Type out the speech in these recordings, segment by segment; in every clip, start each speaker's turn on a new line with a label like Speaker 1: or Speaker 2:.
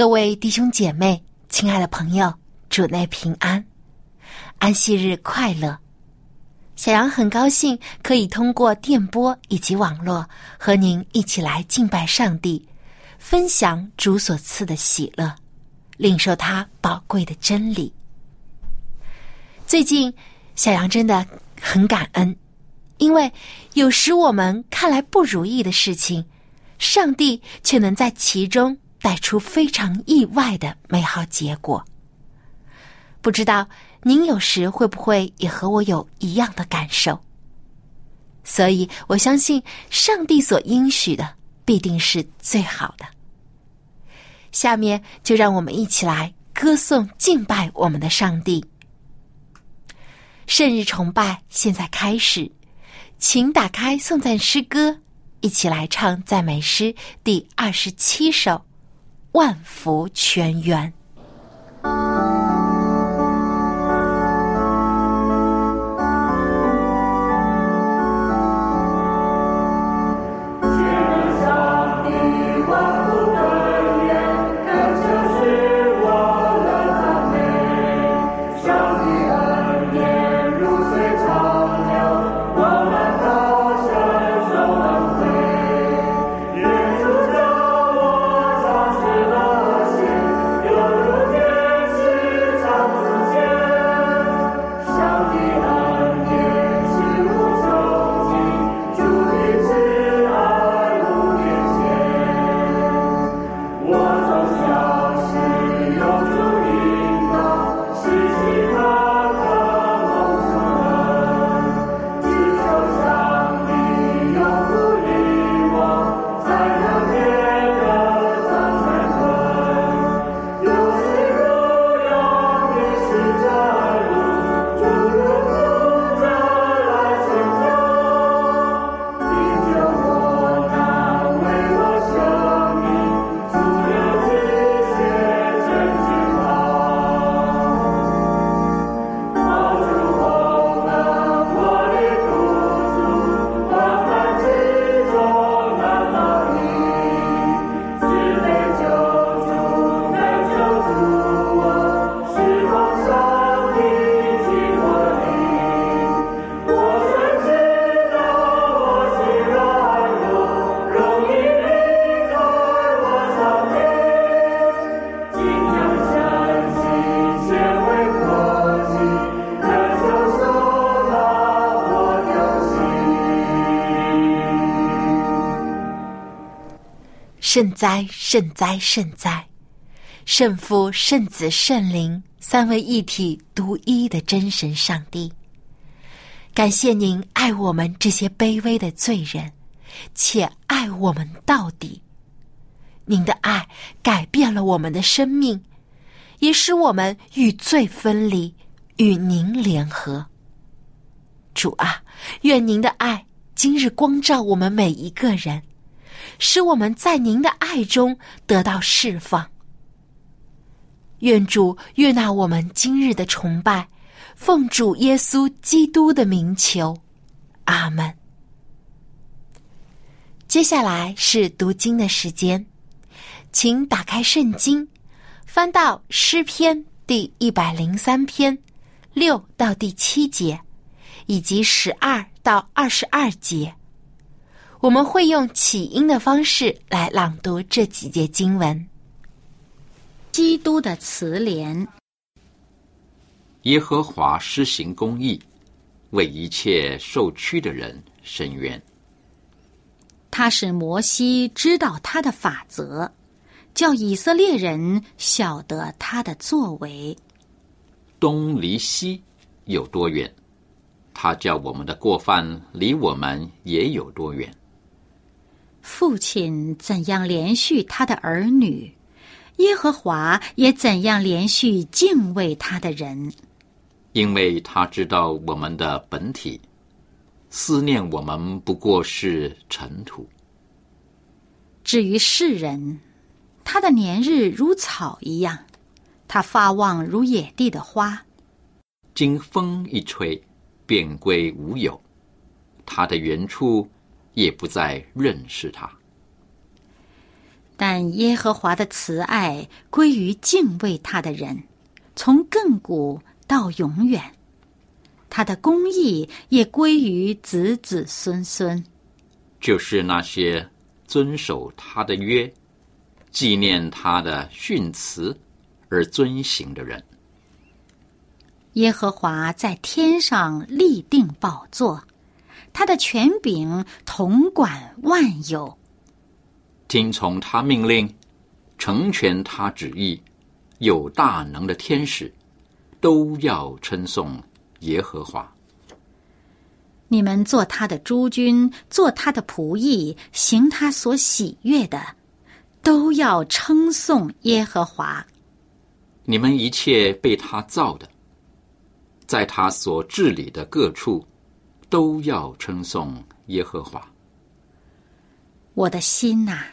Speaker 1: 各位弟兄姐妹，亲爱的朋友，主内平安，安息日快乐。小杨很高兴可以通过电波以及网络和您一起来敬拜上帝，分享主所赐的喜乐，领受他宝贵的真理。最近，小杨真的很感恩，因为有时我们看来不如意的事情，上帝却能在其中。带出非常意外的美好结果。不知道您有时会不会也和我有一样的感受？所以我相信上帝所应许的必定是最好的。下面就让我们一起来歌颂敬拜我们的上帝。圣日崇拜现在开始，请打开颂赞诗歌，一起来唱赞美诗第二十七首。万福全圆。圣哉，圣哉，圣哉！圣父、圣子、圣灵三位一体、独一的真神上帝，感谢您爱我们这些卑微的罪人，且爱我们到底。您的爱改变了我们的生命，也使我们与罪分离，与您联合。主啊，愿您的爱今日光照我们每一个人。使我们在您的爱中得到释放。愿主悦纳我们今日的崇拜，奉主耶稣基督的名求，阿门。接下来是读经的时间，请打开圣经，翻到诗篇第一百零三篇六到第七节，以及十二到二十二节。我们会用起音的方式来朗读这几节经文。
Speaker 2: 基督的慈怜，
Speaker 3: 耶和华施行公义，为一切受屈的人伸冤。
Speaker 2: 他使摩西知道他的法则，叫以色列人晓得他的作为。
Speaker 3: 东离西有多远？他叫我们的过犯离我们也有多远？
Speaker 2: 父亲怎样连续他的儿女，耶和华也怎样连续敬畏他的人。
Speaker 3: 因为他知道我们的本体，思念我们不过是尘土。
Speaker 2: 至于世人，他的年日如草一样，他发旺如野地的花。
Speaker 3: 经风一吹，便归无有。他的原处也不再认识他。
Speaker 2: 但耶和华的慈爱归于敬畏他的人，从亘古到永远。他的公义也归于子子孙孙。
Speaker 3: 就是那些遵守他的约、纪念他的训词而遵行的人。
Speaker 2: 耶和华在天上立定宝座，他的权柄统管万有。
Speaker 3: 听从他命令，成全他旨意，有大能的天使，都要称颂耶和华。
Speaker 2: 你们做他的诸君，做他的仆役，行他所喜悦的，都要称颂耶和华。
Speaker 3: 你们一切被他造的，在他所治理的各处，都要称颂耶和华。
Speaker 2: 我的心呐、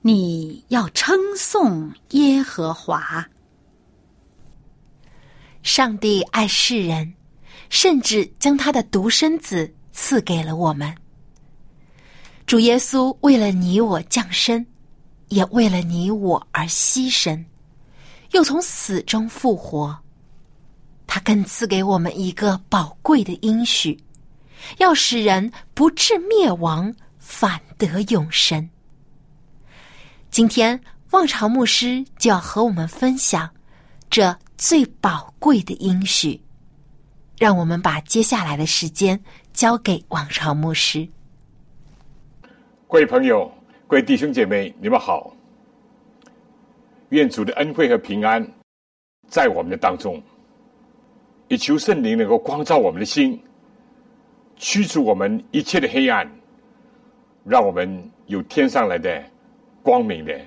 Speaker 2: 你要称颂耶和华。
Speaker 1: 上帝爱世人，甚至将他的独生子赐给了我们。主耶稣为了你我降生，也为了你我而牺牲，又从死中复活。他更赐给我们一个宝贵的应许，要使人不至灭亡，反得永生。今天，望潮牧师就要和我们分享这最宝贵的应许。让我们把接下来的时间交给望潮牧师。
Speaker 4: 各位朋友、各位弟兄姐妹，你们好！愿主的恩惠和平安在我们的当中，也求圣灵能够光照我们的心，驱除我们一切的黑暗，让我们有天上来的光明的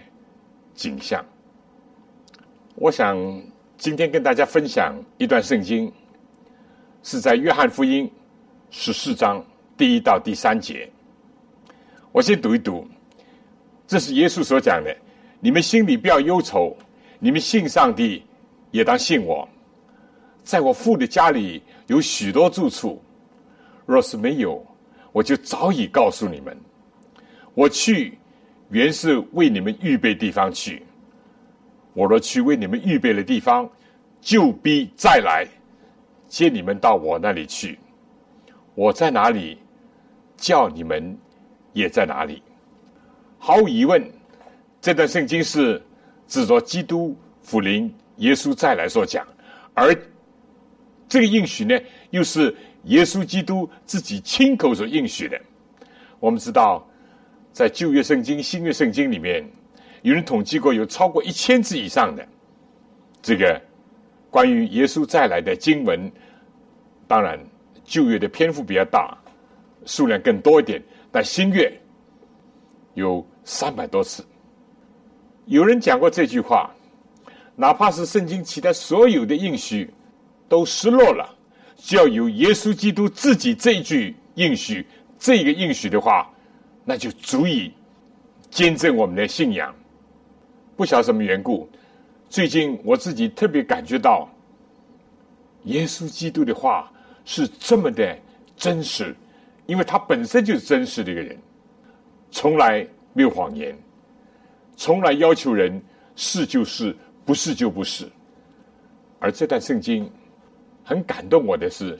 Speaker 4: 景象。我想今天跟大家分享一段圣经，是在约翰福音十四章第一到第三节。我先读一读，这是耶稣所讲的：“你们心里不要忧愁，你们信上帝，也当信我。在我父的家里有许多住处，若是没有，我就早已告诉你们。我去，原是为你们预备地方去。我若去为你们预备的地方，就必再来接你们到我那里去。我在哪里，叫你们。”也在哪里？毫无疑问，这段圣经是指着基督复临、耶稣再来所讲，而这个应许呢，又是耶稣基督自己亲口所应许的。我们知道，在旧约圣经、新约圣经里面，有人统计过，有超过一千字以上的这个关于耶稣再来的经文。当然，旧约的篇幅比较大，数量更多一点。但新月有三百多次，有人讲过这句话：哪怕是圣经其他所有的应许都失落了，只要有耶稣基督自己这一句应许，这个应许的话，那就足以见证我们的信仰。不晓什么缘故，最近我自己特别感觉到，耶稣基督的话是这么的真实。因为他本身就是真实的一个人，从来没有谎言，从来要求人是就是，不是就不是。而这段圣经很感动我的是，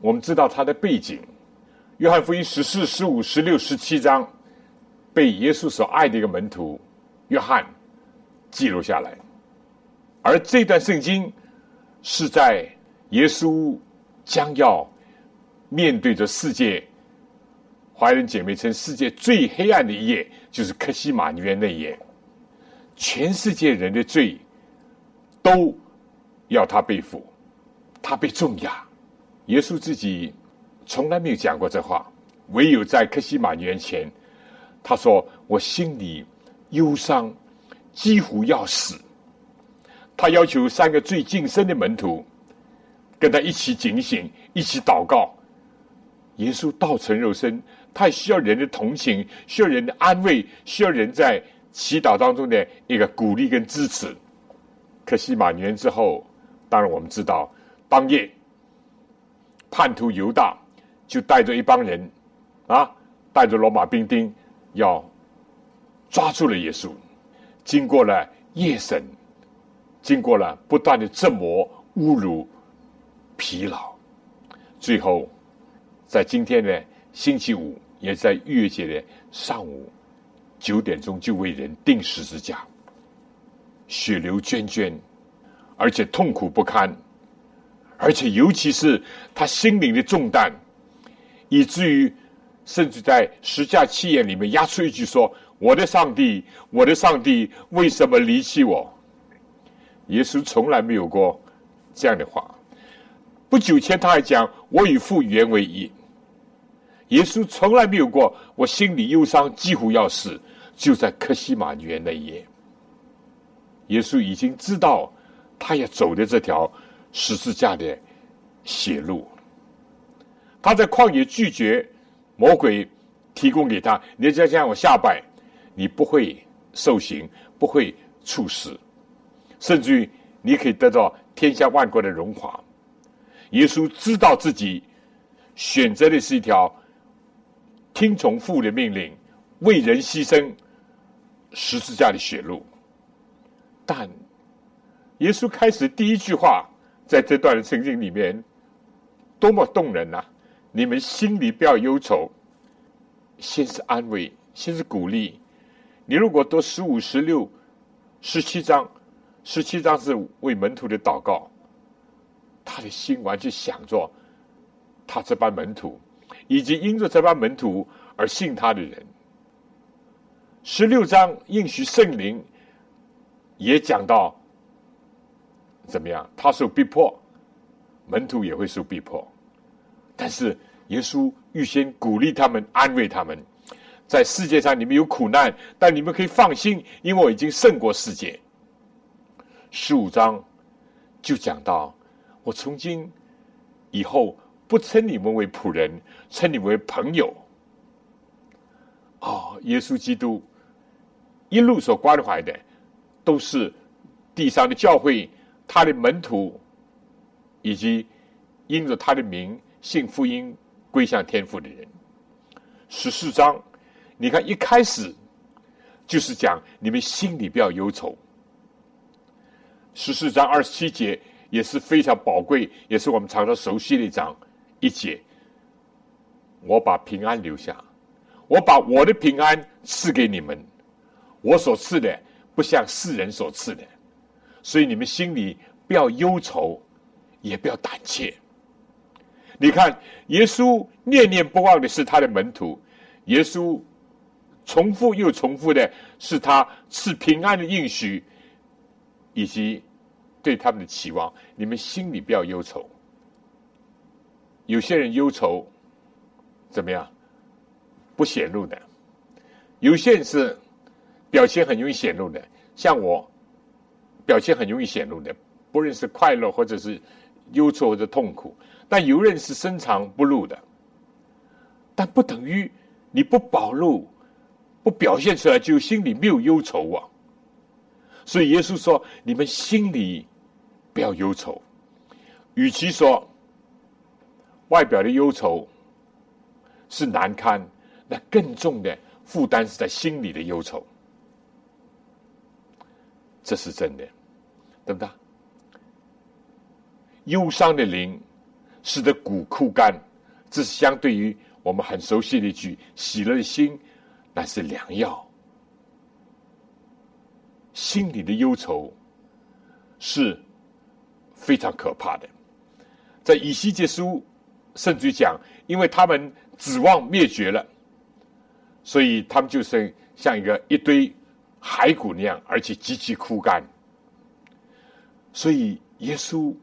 Speaker 4: 我们知道他的背景，《约翰福音》十四、十五、十六、十七章被耶稣所爱的一个门徒约翰记录下来，而这段圣经是在耶稣将要面对着世界。华人姐妹称世界最黑暗的一页，就是克西马尼园那一页。全世界人的罪都要他背负，他被重压。耶稣自己从来没有讲过这话，唯有在克西马尼园前，他说：“我心里忧伤，几乎要死。”他要求三个最近身的门徒跟他一起警醒，一起祷告。耶稣道成肉身，他也需要人的同情，需要人的安慰，需要人在祈祷当中的一个鼓励跟支持。可惜马年之后，当然我们知道，当夜叛徒犹大就带着一帮人啊，带着罗马兵丁要抓住了耶稣。经过了夜审，经过了不断的折磨、侮辱、疲劳，最后。在今天的星期五，也在逾越节的上午九点钟，就为人钉十字架，血流涓涓，而且痛苦不堪，而且尤其是他心灵的重担，以至于甚至在十架七言里面压出一句说：“我的上帝，我的上帝，为什么离弃我？”耶稣从来没有过这样的话。不久前他还讲：“我与父原为一。”耶稣从来没有过，我心里忧伤，几乎要死，就在克西马园那夜。耶稣已经知道，他要走的这条十字架的血路。他在旷野拒绝魔鬼提供给他，你再向我下拜，你不会受刑，不会处死，甚至于你可以得到天下万国的荣华。耶稣知道自己选择的是一条。听从父的命令，为人牺牲，十字架的血路。但耶稣开始第一句话，在这段圣经里面，多么动人呐！你们心里不要忧愁，先是安慰，先是鼓励。你如果读十五、十六、十七章，十七章是为门徒的祷告，他的心完全想着他这班门徒。以及因着这班门徒而信他的人，十六章应许圣灵也讲到怎么样？他受逼迫，门徒也会受逼迫，但是耶稣预先鼓励他们，安慰他们，在世界上你们有苦难，但你们可以放心，因为我已经胜过世界。十五章就讲到，我从今以后。不称你们为仆人，称你们为朋友。哦，耶稣基督一路所关怀的，都是地上的教会，他的门徒，以及因着他的名信福音归向天父的人。十四章，你看一开始就是讲你们心里不要忧愁。十四章二十七节也是非常宝贵，也是我们常常熟悉的一章。一节，我把平安留下，我把我的平安赐给你们，我所赐的不像世人所赐的，所以你们心里不要忧愁，也不要胆怯。你看，耶稣念念不忘的是他的门徒，耶稣重复又重复的是他赐平安的应许，以及对他们的期望。你们心里不要忧愁。有些人忧愁怎么样？不显露的；有些人是表情很容易显露的，像我表现很容易显露的，不论是快乐或者是忧愁或者痛苦。但有人是深藏不露的，但不等于你不暴露、不表现出来，就心里没有忧愁啊。所以耶稣说：“你们心里不要忧愁。”与其说。外表的忧愁是难堪，那更重的负担是在心里的忧愁，这是真的，对不对？忧伤的灵使得骨枯干，这是相对于我们很熟悉的一句：“喜乐的心乃是良药。”心里的忧愁是非常可怕的，在以西结书。甚至于讲，因为他们指望灭绝了，所以他们就是像一个一堆骸骨那样，而且极其枯干。所以耶稣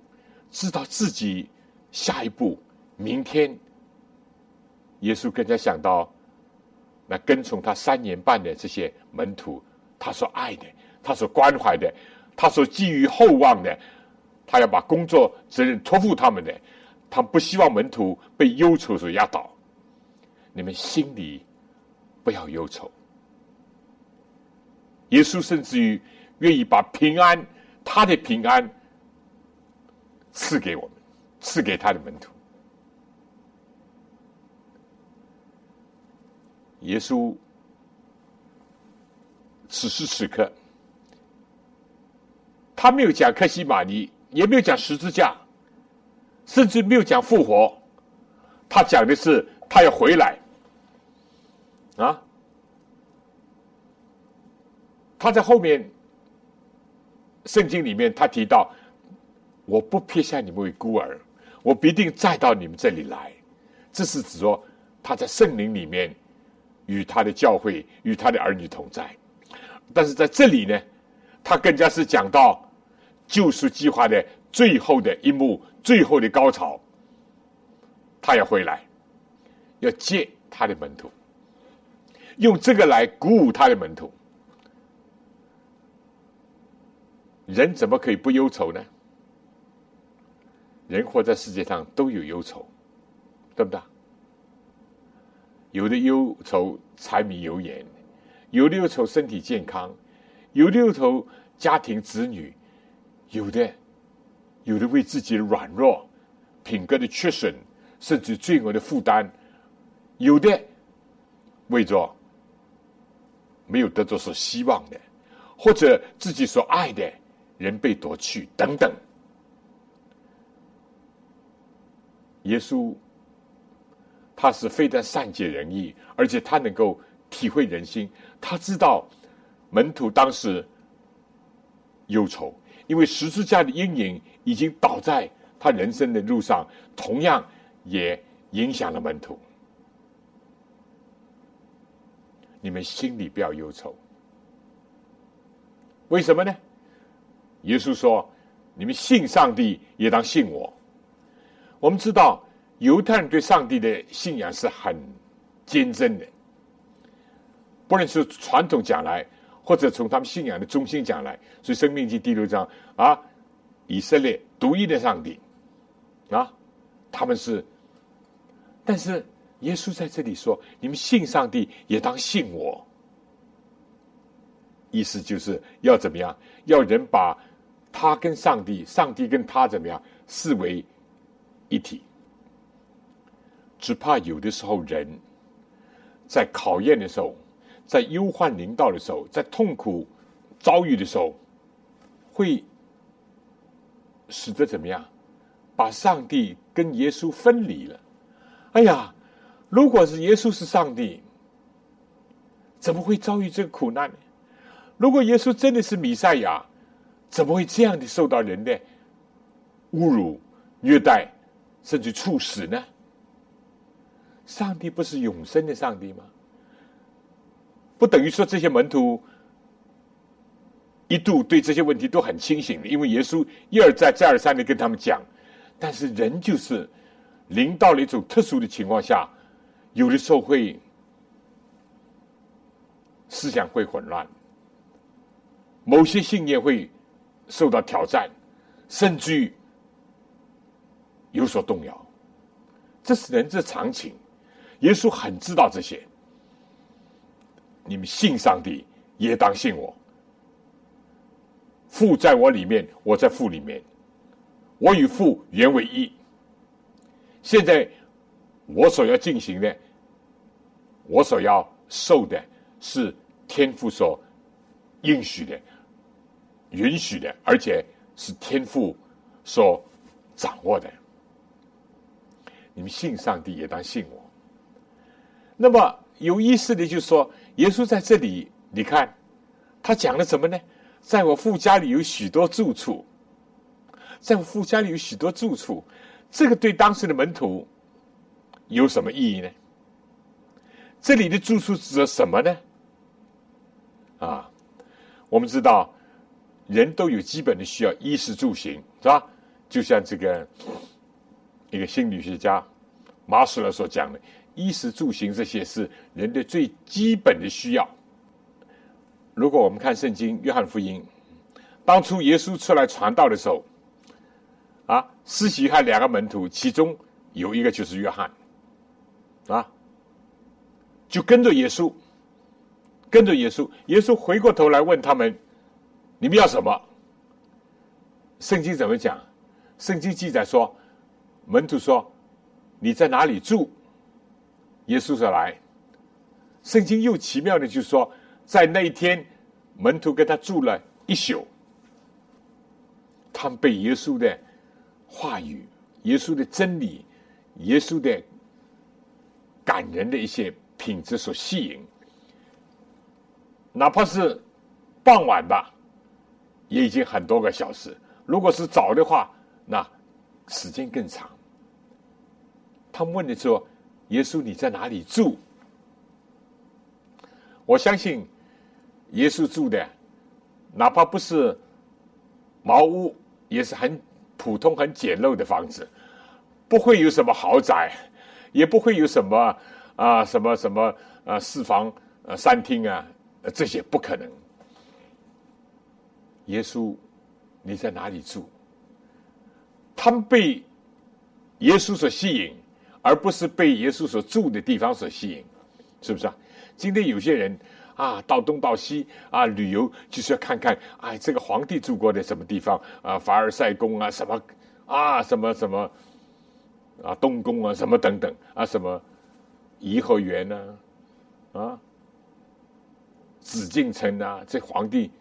Speaker 4: 知道自己下一步，明天，耶稣更加想到那跟从他三年半的这些门徒，他所爱的，他所关怀的，他所寄予厚望的，他要把工作责任托付他们的，他不希望门徒被忧愁所压倒。你们心里不要忧愁。耶稣甚至于愿意把平安，他的平安赐给我们，赐给他的门徒。耶稣此时此刻，他没有讲克西玛尼，也没有讲十字架，甚至没有讲复活，他讲的是他要回来啊。他在后面圣经里面，他提到：“我不撇下你们为孤儿，我必定再到你们这里来。”这是指说他在圣灵里面与他的教会、与他的儿女同在。但是在这里呢，他更加是讲到救赎计划的最后的一幕、最后的高潮。他要回来，要接他的门徒，用这个来鼓舞他的门徒。人怎么可以不忧愁呢？人活在世界上都有忧愁，对不对？有的忧愁柴米油盐，有的忧愁身体健康，有的忧愁家庭子女，有的有的为自己的软弱、品格的缺损，甚至罪恶的负担，有的为着没有得着所希望的，或者自己所爱的。人被夺去，等等。耶稣，他是非但善解人意，而且他能够体会人心。他知道门徒当时忧愁，因为十字架的阴影已经倒在他人生的路上，同样也影响了门徒。你们心里不要忧愁，为什么呢？耶稣说：“你们信上帝，也当信我。”我们知道，犹太人对上帝的信仰是很坚贞的。不论是传统讲来，或者从他们信仰的中心讲来，所以《生命记》第六章啊，以色列独一的上帝啊，他们是。但是耶稣在这里说：“你们信上帝，也当信我。”意思就是要怎么样？要人把。他跟上帝，上帝跟他怎么样？视为一体。只怕有的时候，人在考验的时候，在忧患临到的时候，在痛苦遭遇的时候，会使得怎么样？把上帝跟耶稣分离了。哎呀，如果是耶稣是上帝，怎么会遭遇这个苦难呢？如果耶稣真的是弥赛亚？怎么会这样的受到人的侮辱、虐待，甚至处死呢？上帝不是永生的上帝吗？不等于说这些门徒一度对这些问题都很清醒的，因为耶稣一而再、再而三的跟他们讲。但是人就是临到了一种特殊的情况下，有的时候会思想会混乱，某些信念会。受到挑战，甚至于有所动摇，这是人之常情。耶稣很知道这些。你们信上帝，也当信我。父在我里面，我在父里面，我与父原为一。现在我所要进行的，我所要受的，是天父所应许的。允许的，而且是天父所掌握的。你们信上帝，也当信我。那么有意思的，就是说，耶稣在这里，你看他讲了什么呢？在我父家里有许多住处，在我父家里有许多住处。这个对当时的门徒有什么意义呢？这里的住处指的什么呢？啊，我们知道。人都有基本的需要，衣食住行，是吧？就像这个一个心理学家马斯洛所讲的，衣食住行这些是人的最基本的需要。如果我们看圣经《约翰福音》，当初耶稣出来传道的时候，啊，施洗还两个门徒，其中有一个就是约翰，啊，就跟着耶稣，跟着耶稣。耶稣回过头来问他们：“你们要什么？”圣经怎么讲？圣经记载说，门徒说：“你在哪里住？”耶稣说：“来。”圣经又奇妙的就说，在那一天，门徒跟他住了一宿，他们被耶稣的话语、耶稣的真理、耶稣的感人的一些品质所吸引，哪怕是傍晚吧，也已经很多个小时。如果是早的话，那时间更长。他问的说：“耶稣，你在哪里住？”我相信，耶稣住的，哪怕不是茅屋，也是很普通、很简陋的房子，不会有什么豪宅，也不会有什么啊什么什么啊四房呃三厅啊，这些不可能。耶稣，你在哪里住？他们被耶稣所吸引，而不是被耶稣所住的地方所吸引，是不是啊？今天有些人啊，到东到西啊旅游，就是要看看哎，这个皇帝住过的什么地方啊，凡尔赛宫啊，什么啊，什么什么啊，东宫啊，什么等等啊，什么颐和园呢，啊，紫禁城啊，这皇帝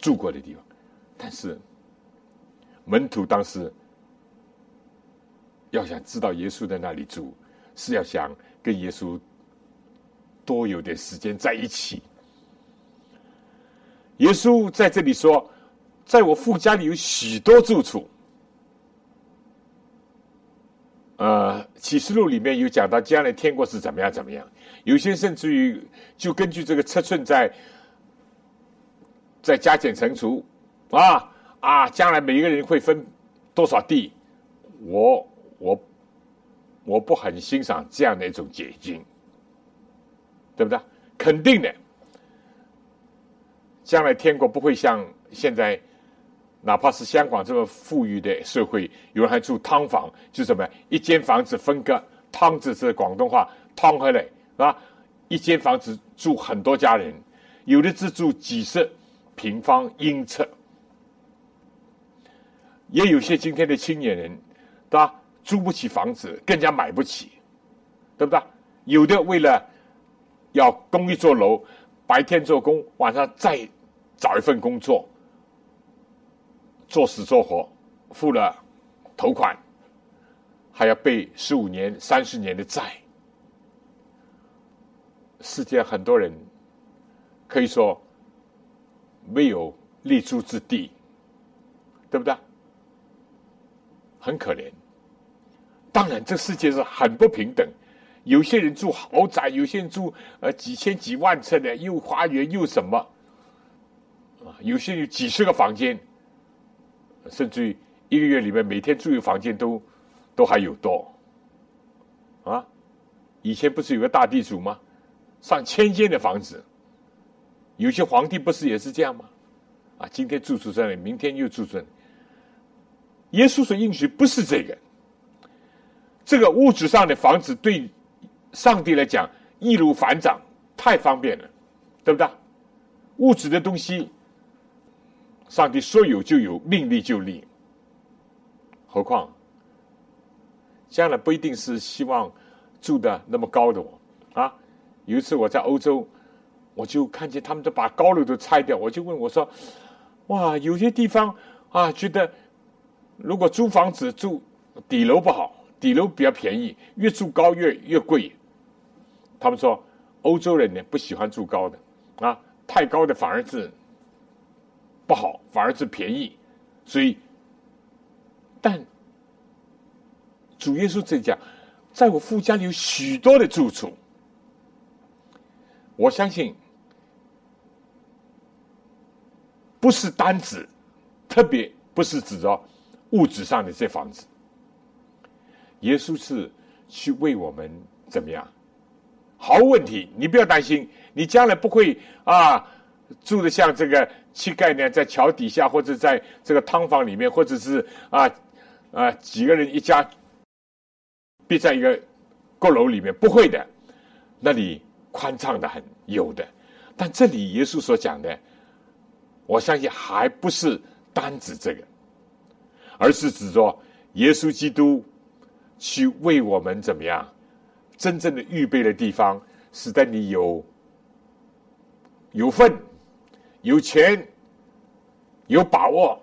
Speaker 4: 住过的地方，但是门徒当时要想知道耶稣在那里住，是要想跟耶稣。多有点时间在一起。耶稣在这里说：“在我父家里有许多住处。”呃，启示录里面有讲到将来天国是怎么样怎么样。有些甚至于就根据这个尺寸在再加减乘除啊啊，将来每一个人会分多少地？我我我不很欣赏这样的一种解经。对不对？肯定的。将来天国不会像现在，哪怕是香港这么富裕的社会，有人还住汤房，就什么一间房子分割汤子是广东话汤回来啊，一间房子住很多家人，有的只住几十平方英尺，也有些今天的青年人，对吧？租不起房子，更加买不起，对不对？有的为了。要供一座楼，白天做工，晚上再找一份工作，做死做活，付了头款，还要背十五年、三十年的债。世界很多人可以说没有立足之地，对不对？很可怜。当然，这世界是很不平等。有些人住豪宅，有些人住呃几千几万尺的，又花园又什么，啊，有些有几十个房间，甚至于一个月里面每天住一个房间都都还有多，啊，以前不是有个大地主吗？上千间的房子，有些皇帝不是也是这样吗？啊，今天住住这里，明天又住这里。耶稣所应许不是这个，这个物质上的房子对。上帝来讲，易如反掌，太方便了，对不对？物质的东西，上帝说有就有，命立就立。何况，将来不一定是希望住的那么高的我啊。有一次我在欧洲，我就看见他们都把高楼都拆掉，我就问我说：“哇，有些地方啊，觉得如果租房子住底楼不好，底楼比较便宜，越住高越越贵。”他们说，欧洲人呢不喜欢住高的，啊，太高的反而是不好，反而是便宜。所以，但主耶稣这讲，在我父家里有许多的住处，我相信不是单指，特别不是指着物质上的这房子。耶稣是去为我们。怎么样？毫无问题，你不要担心，你将来不会啊住的像这个乞丐呢，在桥底下或者在这个汤房里面，或者是啊啊几个人一家闭在一个阁楼里面，不会的，那里宽敞的很，有的。但这里耶稣所讲的，我相信还不是单指这个，而是指着耶稣基督去为我们怎么样？真正的预备的地方，使得你有有份、有权、有把握。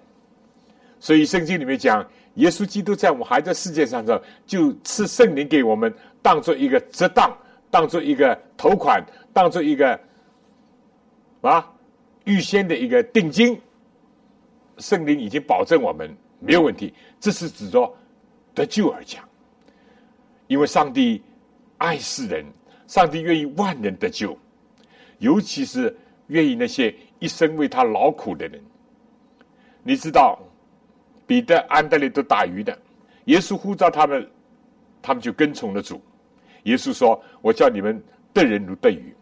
Speaker 4: 所以圣经里面讲，耶稣基督在我们还在世界上的时候，就赐圣灵给我们，当做一个折当，当做一个头款，当做一个啊预先的一个定金。圣灵已经保证我们没有问题，这是指着得救而讲，因为上帝。爱世人，上帝愿意万人得救，尤其是愿意那些一生为他劳苦的人。你知道，彼得、安德烈都打鱼的，耶稣呼召他们，他们就跟从了主。耶稣说：“我叫你们得人如得鱼。”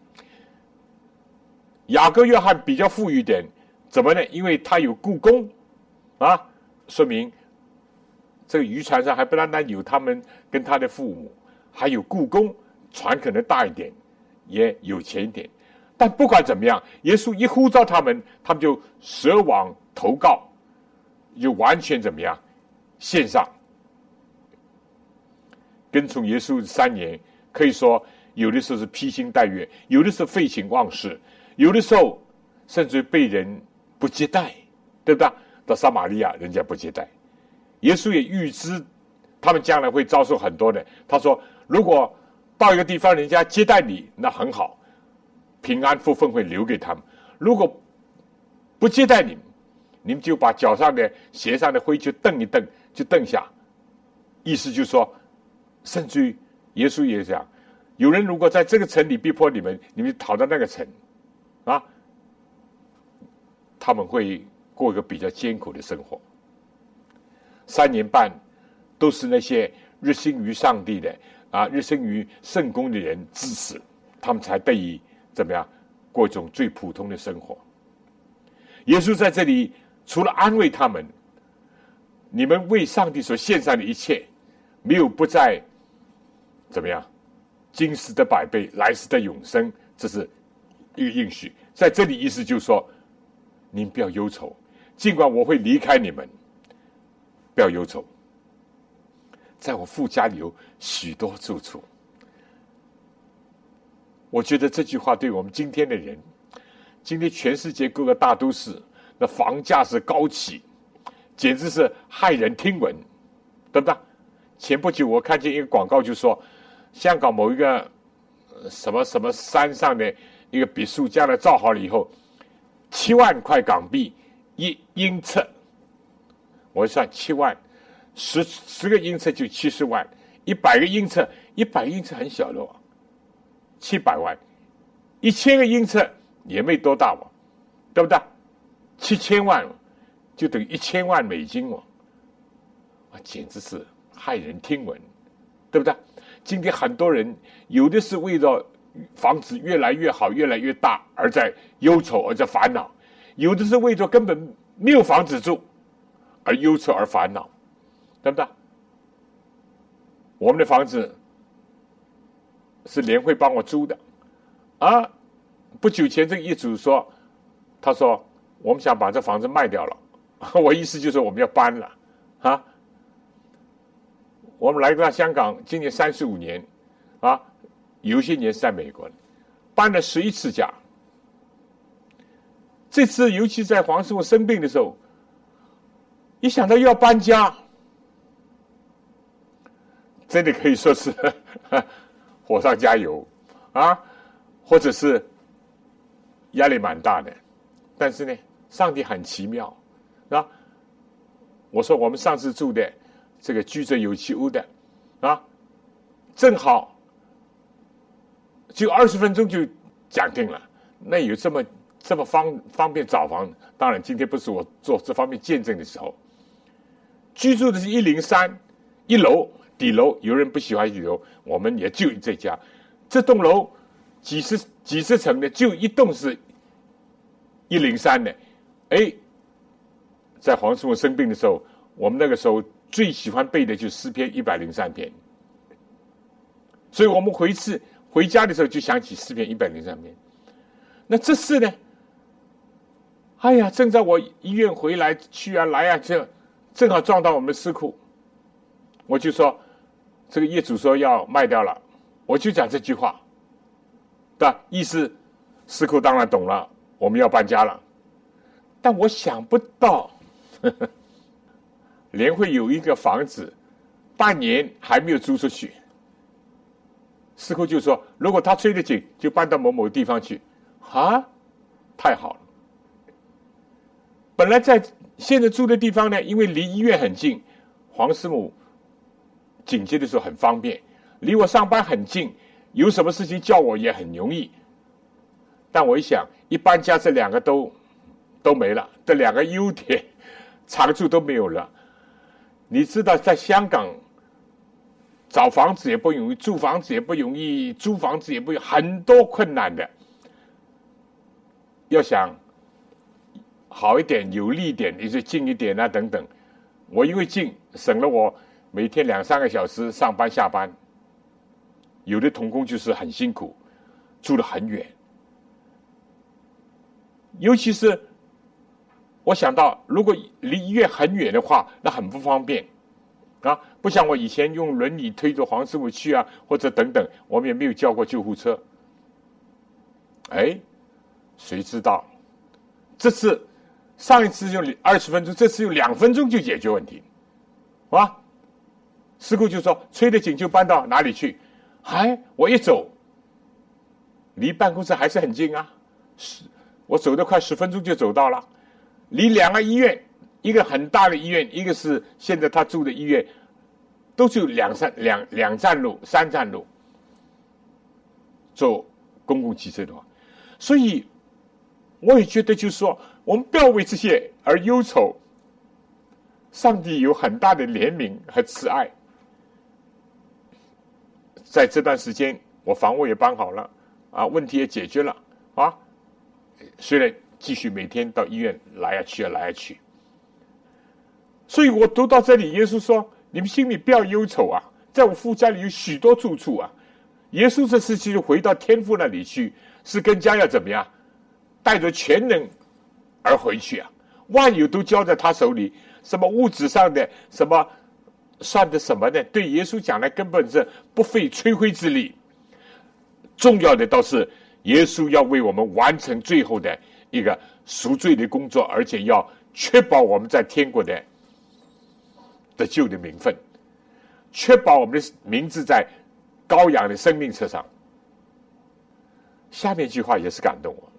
Speaker 4: 雅各、约翰比较富裕点，怎么呢？因为他有故宫啊，说明这个渔船上还不单单有他们跟他的父母。还有故宫，船可能大一点，也有钱一点，但不管怎么样，耶稣一呼召他们，他们就舍往投告，就完全怎么样，献上，跟从耶稣三年，可以说有的时候是披星戴月，有的时候废寝忘食，有的时候甚至被人不接待，对不对？到撒玛利亚，人家不接待，耶稣也预知他们将来会遭受很多的，他说。如果到一个地方，人家接待你，那很好，平安福分会留给他们。如果不接待你，你们就把脚上的鞋上的灰就蹬一蹬，就蹬下。意思就是说，甚至于耶稣也讲，有人如果在这个城里逼迫你们，你们逃到那个城，啊，他们会过一个比较艰苦的生活。三年半都是那些热心于上帝的。啊，日心于圣公的人支持，他们才得以怎么样过一种最普通的生活。耶稣在这里除了安慰他们，你们为上帝所献上的一切，没有不在怎么样，今世的百倍，来世的永生，这是一个应许。在这里意思就是说，您不要忧愁，尽管我会离开你们，不要忧愁。在我父家里有许多住处，我觉得这句话对我们今天的人，今天全世界各个大都市，那房价是高起，简直是骇人听闻，对不对？前不久我看见一个广告，就说香港某一个什么什么山上的一个别墅，将来造好了以后，七万块港币一英尺，我算七万。十十个英尺就七十万，一百个英尺，一百英尺很小的哦，七百万，一千个英尺也没多大嘛，对不对？七千万就等于一千万美金哦，啊，简直是骇人听闻，对不对？今天很多人有的是为了房子越来越好、越来越大而在忧愁、而在烦恼，有的是为着根本没有房子住而忧愁而烦恼。对不对？我们的房子是联会帮我租的，啊，不久前这个业主说，他说我们想把这房子卖掉了，我意思就是我们要搬了，啊，我们来到香港今年三十五年，啊，有些年是在美国，搬了十一次家，这次尤其在黄师傅生病的时候，一想到又要搬家。真的可以说是 火上加油啊，或者是压力蛮大的。但是呢，上帝很奇妙啊！我说我们上次住的这个居者有其屋的啊，正好就二十分钟就讲定了。那有这么这么方方便找房？当然，今天不是我做这方面见证的时候。居住的是一零三一楼。底楼有人不喜欢底楼，我们也就这家。这栋楼几十几十层的，就一栋是一零三的。哎，在黄师傅生病的时候，我们那个时候最喜欢背的就是诗篇一百零三篇。所以我们回次回家的时候就想起诗篇一百零三篇。那这事呢？哎呀，正在我医院回来去啊来啊，这正好撞到我们的尸库，我就说这个业主说要卖掉了，我就讲这句话，对吧？意思尸库当然懂了，我们要搬家了，但我想不到，呵 呵连会有一个房子半年还没有租出去，尸库就说如果他催得紧，就搬到某某地方去，啊，太好了。本来在现在住的地方呢，因为离医院很近，黄师母紧急的时候很方便，离我上班很近，有什么事情叫我也很容易。但我一想，一搬家这两个都都没了，这两个优点长处都没有了。你知道，在香港找房子也不容易，住房子也不容易，租房子也不有很多困难的。要想。好一点，有利一点，你就近一点啊，等等。我因为近，省了我每天两三个小时上班下班。有的童工就是很辛苦，住得很远。尤其是我想到，如果离医院很远的话，那很不方便啊。不像我以前用轮椅推着黄师傅去啊，或者等等，我们也没有叫过救护车。哎，谁知道这次？上一次用二十分钟，这次用两分钟就解决问题，啊？师傅就说：“催得紧就搬到哪里去？”哎，我一走，离办公室还是很近啊，是，我走得快，十分钟就走到了。离两个医院，一个很大的医院，一个是现在他住的医院，都是两三两两站路、三站路。坐公共汽车的话，所以我也觉得，就是说。我们不要为这些而忧愁。上帝有很大的怜悯和慈爱，在这段时间，我房屋也搬好了，啊，问题也解决了，啊，虽然继续每天到医院来呀去啊来呀去，所以我读到这里，耶稣说：“你们心里不要忧愁啊，在我父家里有许多住处啊。”耶稣这次就回到天父那里去，是跟家要怎么样，带着全能。而回去啊，万有都交在他手里，什么物质上的，什么算的什么呢？对耶稣讲来根本是不费吹灰之力。重要的倒是耶稣要为我们完成最后的一个赎罪的工作，而且要确保我们在天国的得救的名分，确保我们的名字在羔羊的生命册上。下面一句话也是感动我。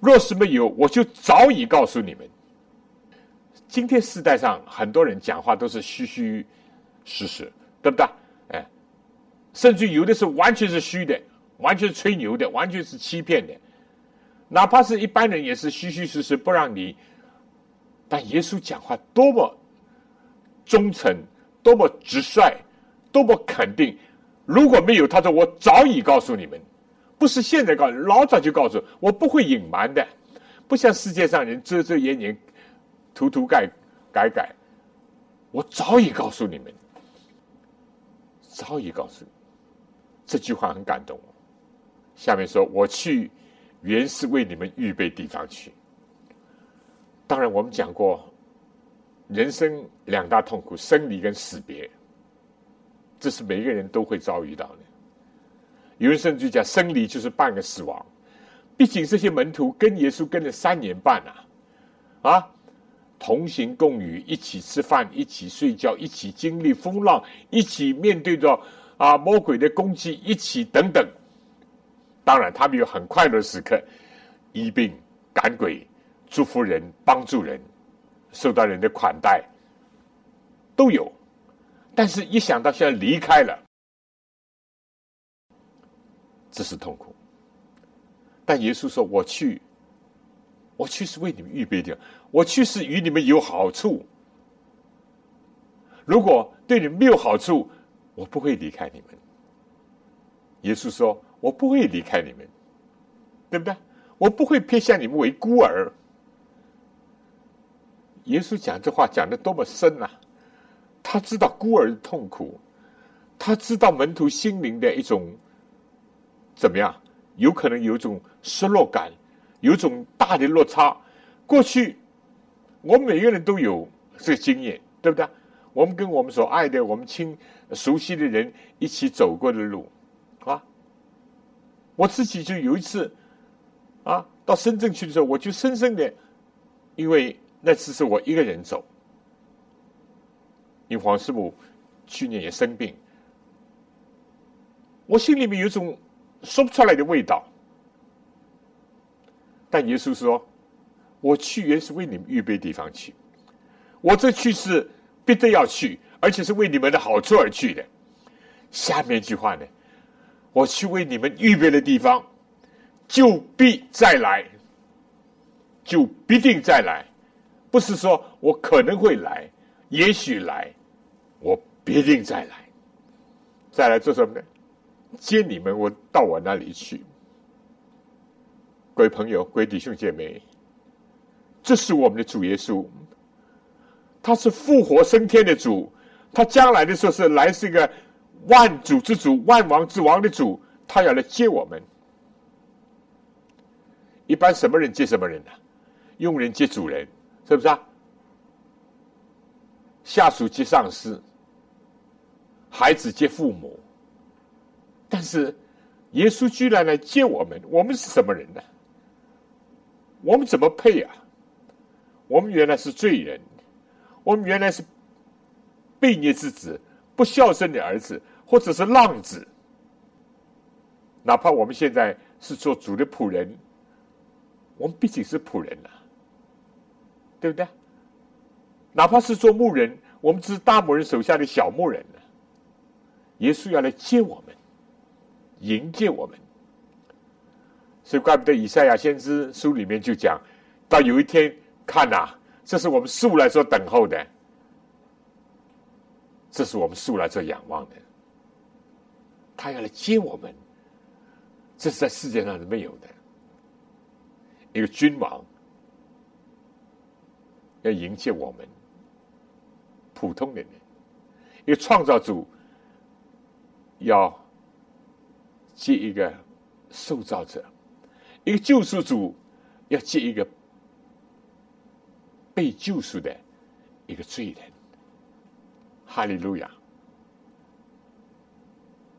Speaker 4: 若是没有，我就早已告诉你们。今天时代上很多人讲话都是虚虚实实，对不对？哎，甚至有的是完全是虚的，完全是吹牛的，完全是欺骗的。哪怕是一般人也是虚虚实实，不让你。但耶稣讲话多么忠诚，多么直率，多么肯定。如果没有，他说我早已告诉你们。不是现在告，老早就告诉我，不会隐瞒的，不像世界上人遮遮掩掩、涂涂改改改。我早已告诉你们，早已告诉你，这句话很感动。下面说，我去原是为你们预备地方去。当然，我们讲过，人生两大痛苦：生离跟死别，这是每个人都会遭遇到的。有人甚至讲，生离就是半个死亡。毕竟这些门徒跟耶稣跟了三年半啊，啊，同行共语，一起吃饭，一起睡觉，一起经历风浪，一起面对着啊魔鬼的攻击，一起等等。当然，他们有很快乐的时刻，医病赶鬼，祝福人，帮助人，受到人的款待，都有。但是，一想到现在离开了。这是痛苦，但耶稣说：“我去，我去是为你们预备的，我去是与你们有好处。如果对你们没有好处，我不会离开你们。耶稣说：“我不会离开你们，对不对？我不会撇下你们为孤儿。”耶稣讲这话讲的多么深呐！他知道孤儿的痛苦，他知道门徒心灵的一种怎么样？有可能有一种失落感，有一种大的落差。过去我们每个人都有这个经验，对不对？我们跟我们所爱的、我们亲熟悉的人一起走过的路，我自己就有一次啊，到深圳去的时候，我就深深的，因为那次是我一个人走。因为黄师傅去年也生病，我心里面有种说不出来的味道。但耶稣说：“我去原是为你们预备地方去，我这去是必得要去，而且是为你们的好处而去的。”下面一句话呢，我去为你们预备的地方，就必再来，就必定再来，不是说我可能会来，也许来。我必定再来，再来做什么呢？接你们，我到我那里去。各位朋友，各位弟兄姐妹，这是我们的主耶稣，他是复活升天的主，他将来的时候是来是一个万主之主、万王之王的主，他要来接我们。一般什么人接什么人呢？佣人接主人，是不是啊？下属接上司，孩子接父母，但是耶稣居然来接我们，我们是什么人呢？我们怎么配啊？我们原来是罪人，我们原来是悖逆之子、不孝顺的儿子，或者是浪子。哪怕我们现在是做主的仆人，我们毕竟是仆人呐，对不对？哪怕是做牧人，我们只是大牧人手下的小牧人呢。耶稣要来接我们，迎接我们，所以怪不得以赛亚先知书里面就讲到有一天看呐，这是我们素来所等候的，这是我们素来所仰望的。他要来接我们，这是在世界上是没有的。一个君王要迎接我们。普通的人，一个创造主要接一个受造者，一个救赎主要接一个被救赎的一个罪人。哈利路亚！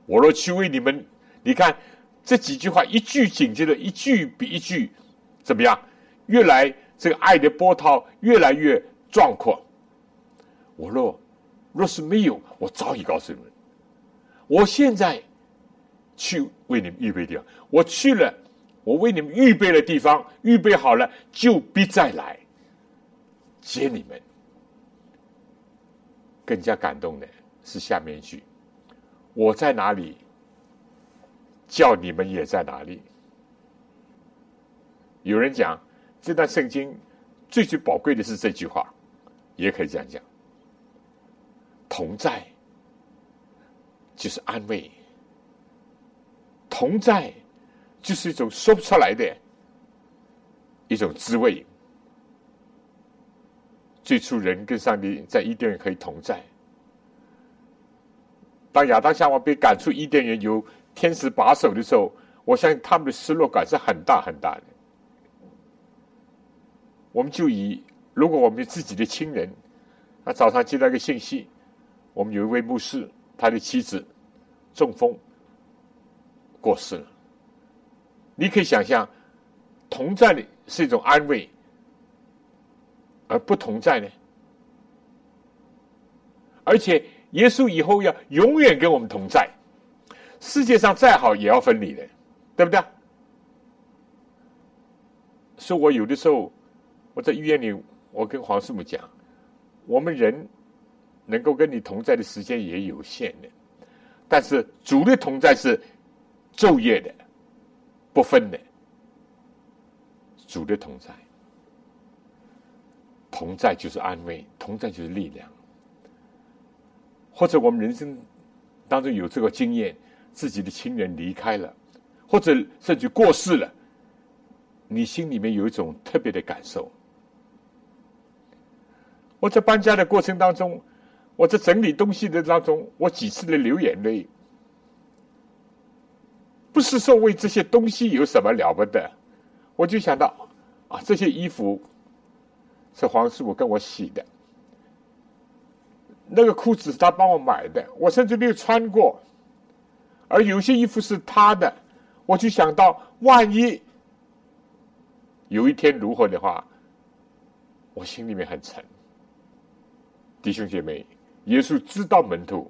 Speaker 4: 我若去为你们，你看这几句话，一句紧接着一句比一句怎么样？越来这个爱的波涛越来越壮阔。我若若是没有，我早已告诉你们。我现在去为你们预备地方，我去了，我为你们预备的地方预备好了，就必再来接你们。更加感动的是下面一句：我在哪里，叫你们也在哪里。有人讲这段圣经最最宝贵的是这句话，也可以这样讲。同在就是安慰，同在就是一种说不出来的一种滋味。最初人跟上帝在伊甸园可以同在，当亚当夏娃被赶出伊甸园，有天使把守的时候，我相信他们的失落感是很大很大的。我们就以如果我们自己的亲人，他早上接到一个信息。我们有一位牧师，他的妻子中风过世了。你可以想象，同在的是一种安慰，而不同在呢？而且耶稣以后要永远跟我们同在，世界上再好也要分离的，对不对？所以我有的时候我在医院里，我跟黄师母讲，我们人。能够跟你同在的时间也有限的，但是主的同在是昼夜的，不分的。主的同在，同在就是安慰，同在就是力量。或者我们人生当中有这个经验，自己的亲人离开了，或者甚至过世了，你心里面有一种特别的感受。我在搬家的过程当中，我在整理东西的当中，我几次的流眼泪，不是说为这些东西有什么了不得，我就想到啊，这些衣服是黄师傅跟我洗的。那个裤子是他帮我买的，我甚至没有穿过。而有些衣服是他的，我就想到，万一有一天如何的话，我心里面很沉。弟兄姐妹，耶稣知道门徒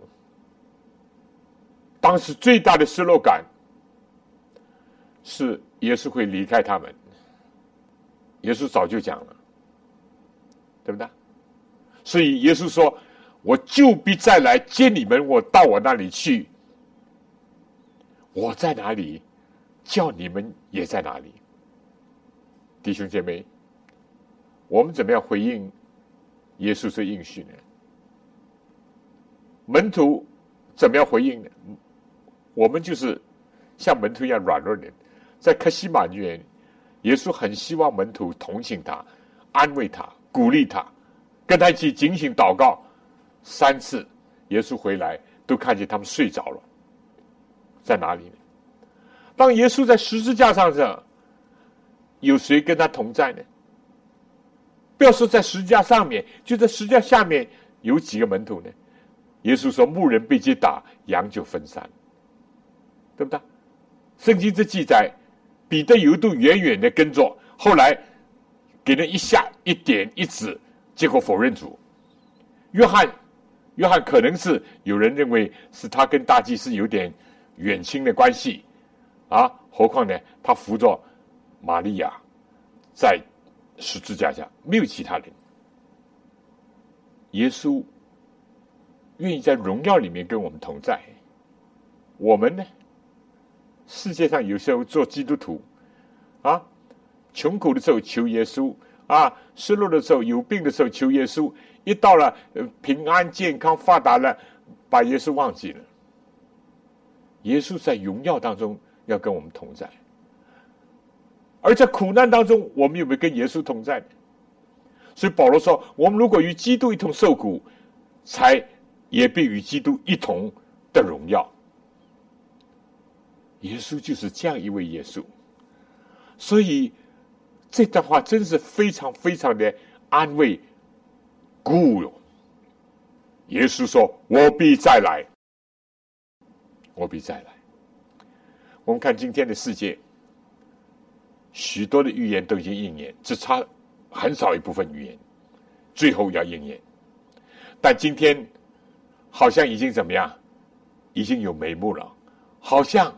Speaker 4: 当时最大的失落感是耶稣会离开他们。耶稣早就讲了，对不对？所以耶稣说。我就必再来接你们，我到我那里去。我在哪里，叫你们也在哪里。弟兄姐妹，我们怎么样回应耶稣这应许呢？门徒怎么样回应呢？我们就是像门徒一样软弱的，在克西马园，耶稣很希望门徒同情他、安慰他、鼓励他，跟他一起警醒祷告。三次，耶稣回来都看见他们睡着了，在哪里呢？当耶稣在十字架上上，有谁跟他同在呢？不要说在十字架上面，就在十字架下面有几个门徒呢？耶稣说：“牧人被击打，羊就分散，对不对？”圣经这记载，彼得有一度远远的跟着，后来给人一下一点一指，结果否认主。约翰。约翰可能是有人认为是他跟大祭司有点远亲的关系啊，何况呢，他扶着玛利亚在十字架下，没有其他人。耶稣愿意在荣耀里面跟我们同在，我们呢，世界上有时候做基督徒啊，穷苦的时候求耶稣啊，失落的时候有病的时候求耶稣。一到了平安、健康、发达了，把耶稣忘记了。耶稣在荣耀当中要跟我们同在，而在苦难当中，我们有没有跟耶稣同在？所以保罗说：“我们如果与基督一同受苦，才也必与基督一同的荣耀。”耶稣就是这样一位耶稣，所以这段话真是非常非常的安慰。故哟，耶稣说：“我必再来，我必再来。”我们看今天的世界，许多的预言都已经应验，只差很少一部分预言，最后要应验。但今天好像已经怎么样？已经有眉目了，好像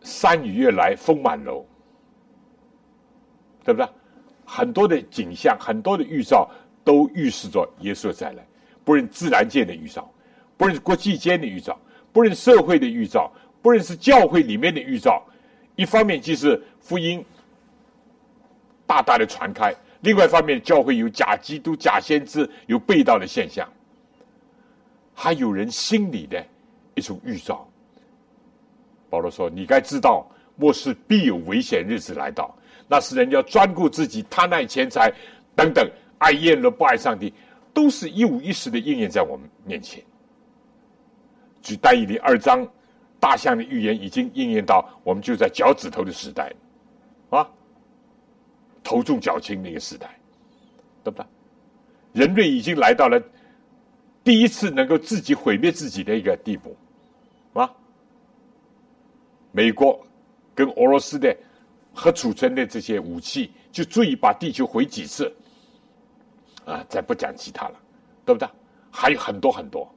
Speaker 4: 山雨欲来风满楼，对不对？很多的景象，很多的预兆。都预示着耶稣再来，不论自然界的预兆，不论国际间的预兆，不论社会的预兆，不论是教会里面的预兆。一方面就是福音大大的传开，另外一方面教会有假基督、假先知，有被盗的现象，还有人心里的一种预兆。保罗说：“你该知道，末世必有危险日子来到，那是人要专顾自己、贪爱钱财等等。”爱厌乐不爱上帝，都是一五一十的应验在我们面前。举单以理二章，大象的预言已经应验到我们就在脚趾头的时代，啊，头重脚轻那个时代，对不对？人类已经来到了第一次能够自己毁灭自己的一个地步，啊，美国跟俄罗斯的核储存的这些武器，就足以把地球毁几次。啊，再不讲其他了，对不对？还有很多很多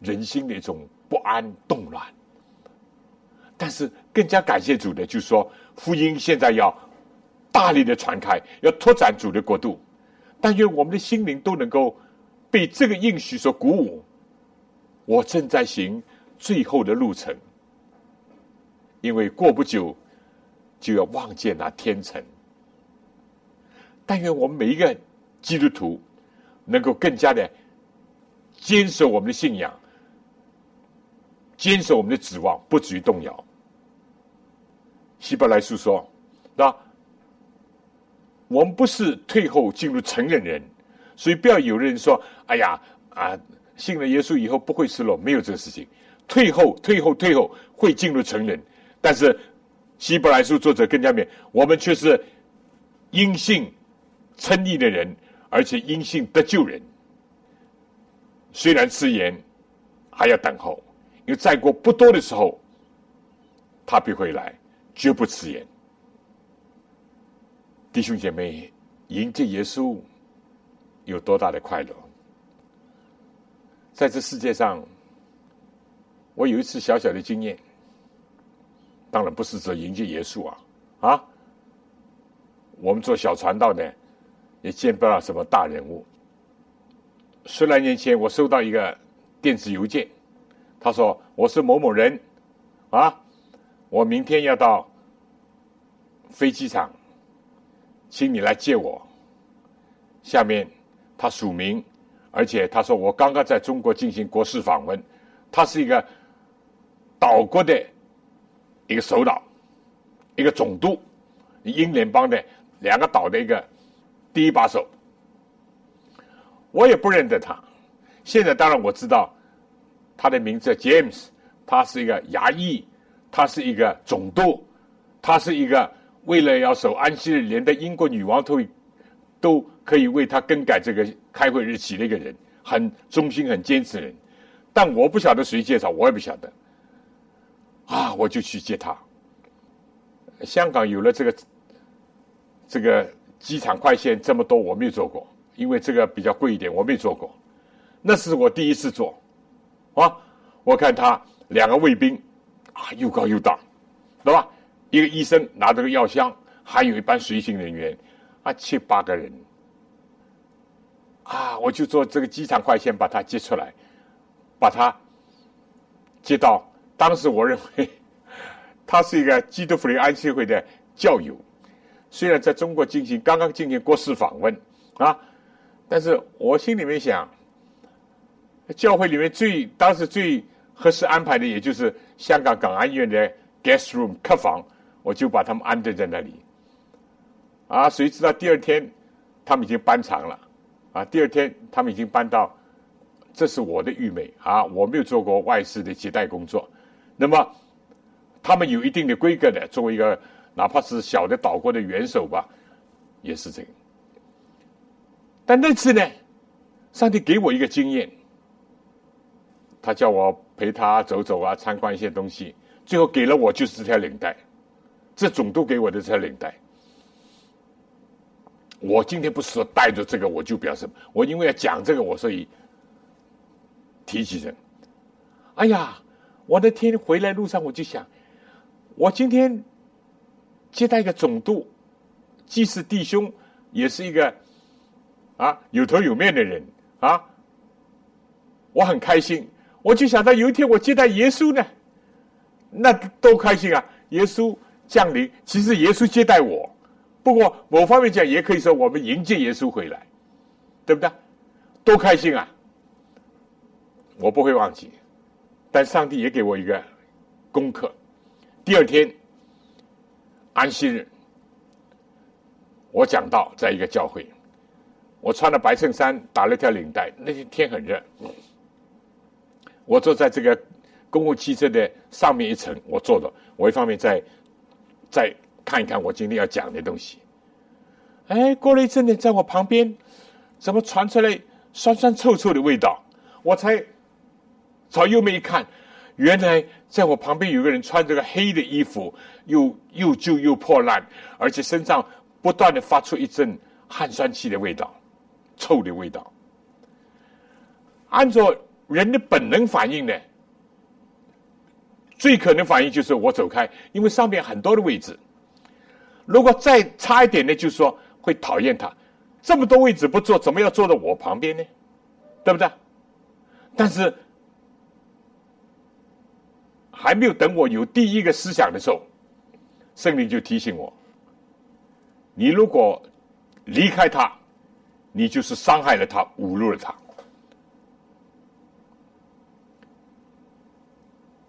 Speaker 4: 人心的一种不安动乱。但是更加感谢主的，就是说福音现在要大力的传开，要拓展主的国度。但愿我们的心灵都能够被这个应许所鼓舞。我正在行最后的路程，因为过不久就要望见那天成。但愿我们每一个。基督徒能够更加的坚守我们的信仰，坚守我们的指望，不至于动摇。希伯来书说：“那我们不是退后进入成人人，所以不要有人说：‘哎呀啊，信了耶稣以后不会失落。’没有这个事情，退后、退后、退后会进入成人。但是希伯来书作者更加明，我们却是因信称义的人，而且因信得救人。虽然迟延，还要等候，因为再过不多的时候，他必会来。”绝不迟延，弟兄姐妹，迎接耶稣有多大的快乐？在这世界上，我有一次小小的经验，当然不是指迎接耶稣啊啊！我们做小传道的，也见不到什么大人物。十来年前，我收到一个电子邮件，他说：“我是某某人啊。”我明天要到飞机场，请你来接我。下面他署名，而且他说我刚刚在中国进行国事访问，他是一个岛国的一个首脑，一个总督，英联邦的两个岛的一个第一把手。我也不认得他，现在当然我知道他的名字 James，他是一个牙医。他是一个总督，他是一个为了要守安息日，连的英国女王都都可以为他更改这个开会日期的一个人，很忠心、很坚持的人。但我不晓得谁介绍，我也不晓得。啊，我就去接他。香港有了这个这个机场快线这么多，我没有做过，因为这个比较贵一点，我没做过。那是我第一次做，啊，我看他两个卫兵。啊，又高又大，对吧？一个医生拿着个药箱，还有一班随行人员，啊，七八个人，啊，我就坐这个机场快线把他接出来，把他接到。当时我认为 他是一个基督福音安息会的教友，虽然在中国进行刚刚进行国事访问啊，但是我心里面想，教会里面最当时最。合适安排的，也就是香港港安医院的 guest room 客房，我就把他们安顿在那里。啊，谁知道第二天他们已经搬场了，啊，第二天他们已经搬到，这是我的玉美啊，我没有做过外事的接待工作。那么他们有一定的规格的，作为一个哪怕是小的岛国的元首吧，也是这个。但那次呢，上帝给我一个经验。他叫我陪他走走啊，参观一些东西，最后给了我就是这条领带，这总督给我的这条领带。我今天不是说带着这个我就表示，我因为要讲这个，我所以提起这。哎呀，我那天回来路上我就想，我今天接待一个总督，既是弟兄，也是一个啊有头有面的人啊，我很开心。我就想到有一天我接待耶稣呢，那多开心啊！耶稣降临，其实耶稣接待我。不过某方面讲，也可以说我们迎接耶稣回来，对不对？多开心啊！我不会忘记。但上帝也给我一个功课。第二天安息日，我讲到在一个教会，我穿了白衬衫，打了条领带。那天天很热。我坐在这个公共汽车的上面一层，我坐着，我一方面在在看一看我今天要讲的东西。哎，过了一阵子，在我旁边怎么传出来酸酸臭臭的味道？我才朝右面一看，原来在我旁边有个人穿着个黑的衣服，又又旧又破烂，而且身上不断的发出一阵汗酸气的味道，臭的味道。按照。人的本能反应呢，最可能反应就是我走开，因为上面很多的位置。如果再差一点呢，就是说会讨厌他，这么多位置不坐，怎么要坐到我旁边呢？对不对？但是还没有等我有第一个思想的时候，圣灵就提醒我，你如果离开他，你就是伤害了他，侮辱了他。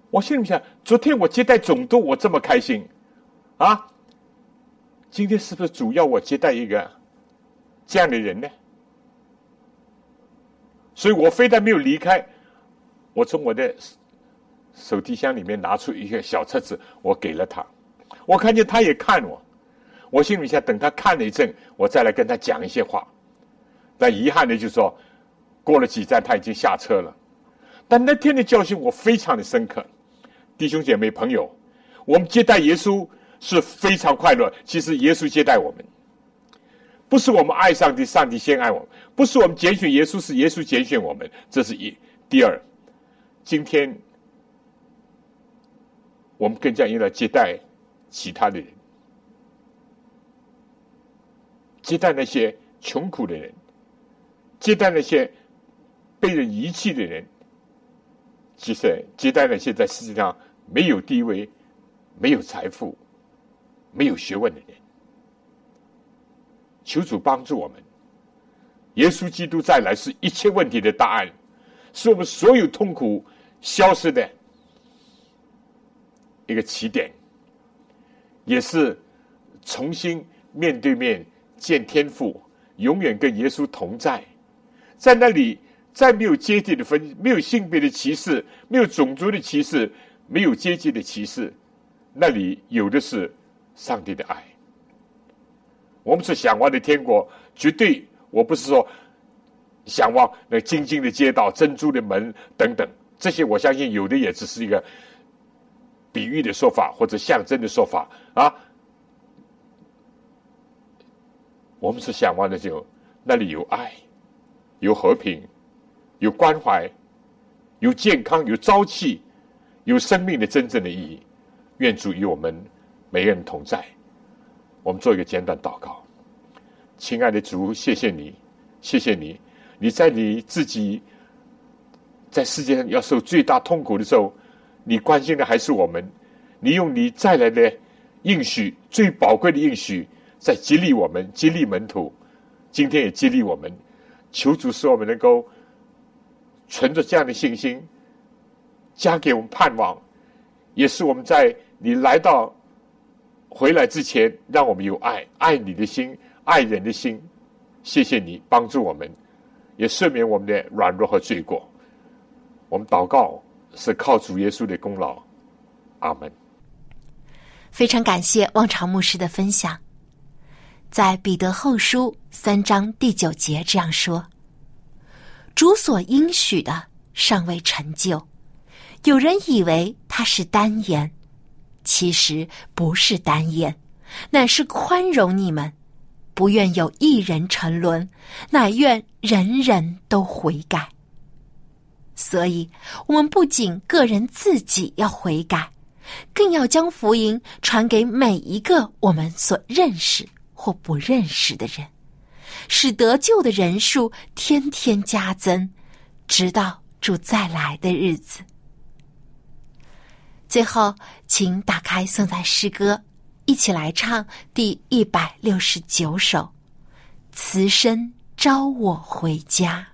Speaker 4: 我心里想，昨天我接待总督，我这么开心啊，今天是不是主要我接待一个这样的人呢？所以我非但没有离开，我从我的。手提箱里面拿出一个小册子，我给了他。我看见他也看我，我心里想，等他看了一阵，我再来跟他讲一些话。但遗憾的就是说，过了几站，他已经下车了。但那天的教训我非常的深刻。弟兄姐妹朋友，我们接待耶稣是非常快乐。其实耶稣接待我们，不是我们爱上帝，上帝先爱我们；不是我们拣选耶稣，是耶稣拣选我们。这是一。第二，今天我们更加应该接待其他的人，接待那些穷苦的人，接待那些被人遗弃的人。其实接待那些在世界上没有地位、没有财富、没有学问的人，求主帮助我们。耶稣基督再来是一切问题的答案，是我们所有痛苦消失的一个起点，也是重新面对面见天父，永远跟耶稣同在，在那里。再没有阶级的分，没有性别的歧视，没有种族的歧视，没有阶级的歧视，那里有的是上帝的爱。我们是向往的天国，绝对我不是说向往那晶晶的街道、珍珠的门等等这些，我相信有的也只是一个比喻的说法或者象征的说法啊。我们是向往的就那里有爱，有和平。有关怀，有健康，有朝气，有生命的真正的意义。愿主与我们每个人同在。我们做一个简短祷告。亲爱的主，谢谢你，谢谢你，你在你自己在世界上要受最大痛苦的时候，你关心的还是我们。你用你再来的应许，最宝贵的应许，在激励我们，激励门徒。今天也激励我们，求主使我们能够。存着这样的信心，加给我们盼望，也是我们在你来到回来之前，让我们有爱，爱你的心，爱人的心。谢谢你帮助我们，也赦免我们的软弱和罪过。我们祷告是靠主耶稣的功劳。阿门。
Speaker 1: 非常感谢望潮牧师的分享，在彼得后书三章第九节这样说。主所应许的尚未成就，有人以为他是单言，其实不是单言，乃是宽容你们，不愿有一人沉沦，乃愿人人都悔改。所以，我们不仅个人自己要悔改，更要将福音传给每一个我们所认识或不认识的人。使得救的人数天天加增，直到主再来的日子。最后，请打开颂赞诗歌，一起来唱第一百六十九首《慈声招我回家》。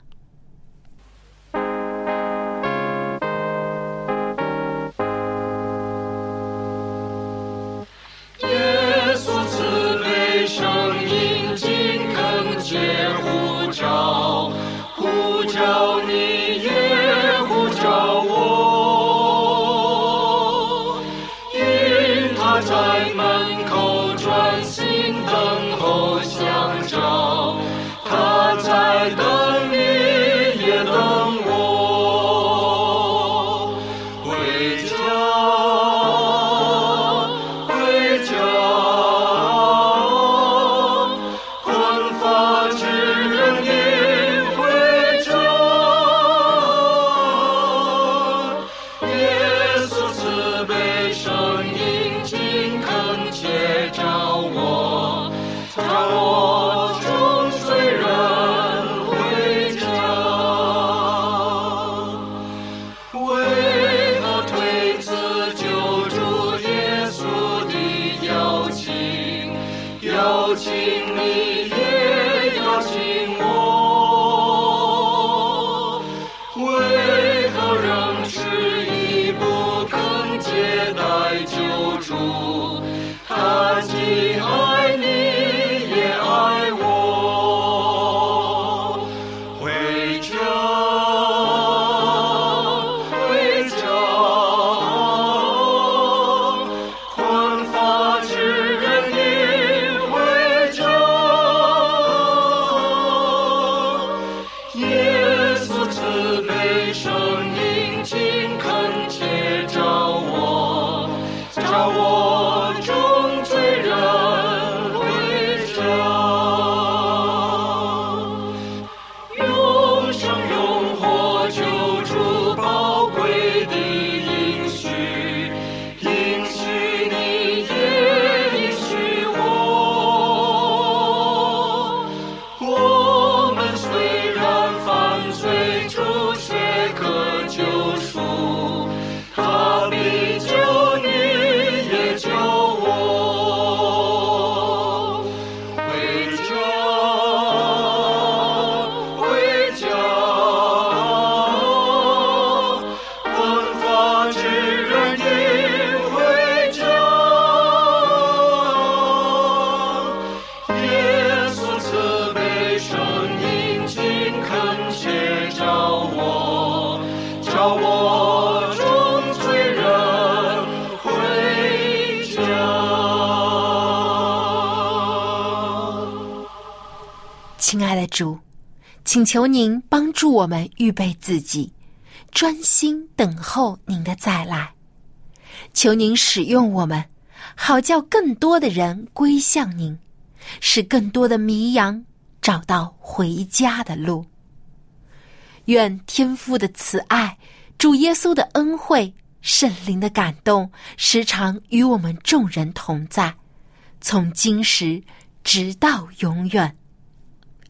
Speaker 5: 为
Speaker 1: 主，请求您帮助我们预备自己，专心等候您的再来。求您使用我们，好叫更多的人归向您，使更多的迷羊找到回家的路。愿天父的慈爱、主耶稣的恩惠、圣灵的感动，时常与我们众人同在，从今时直到永远。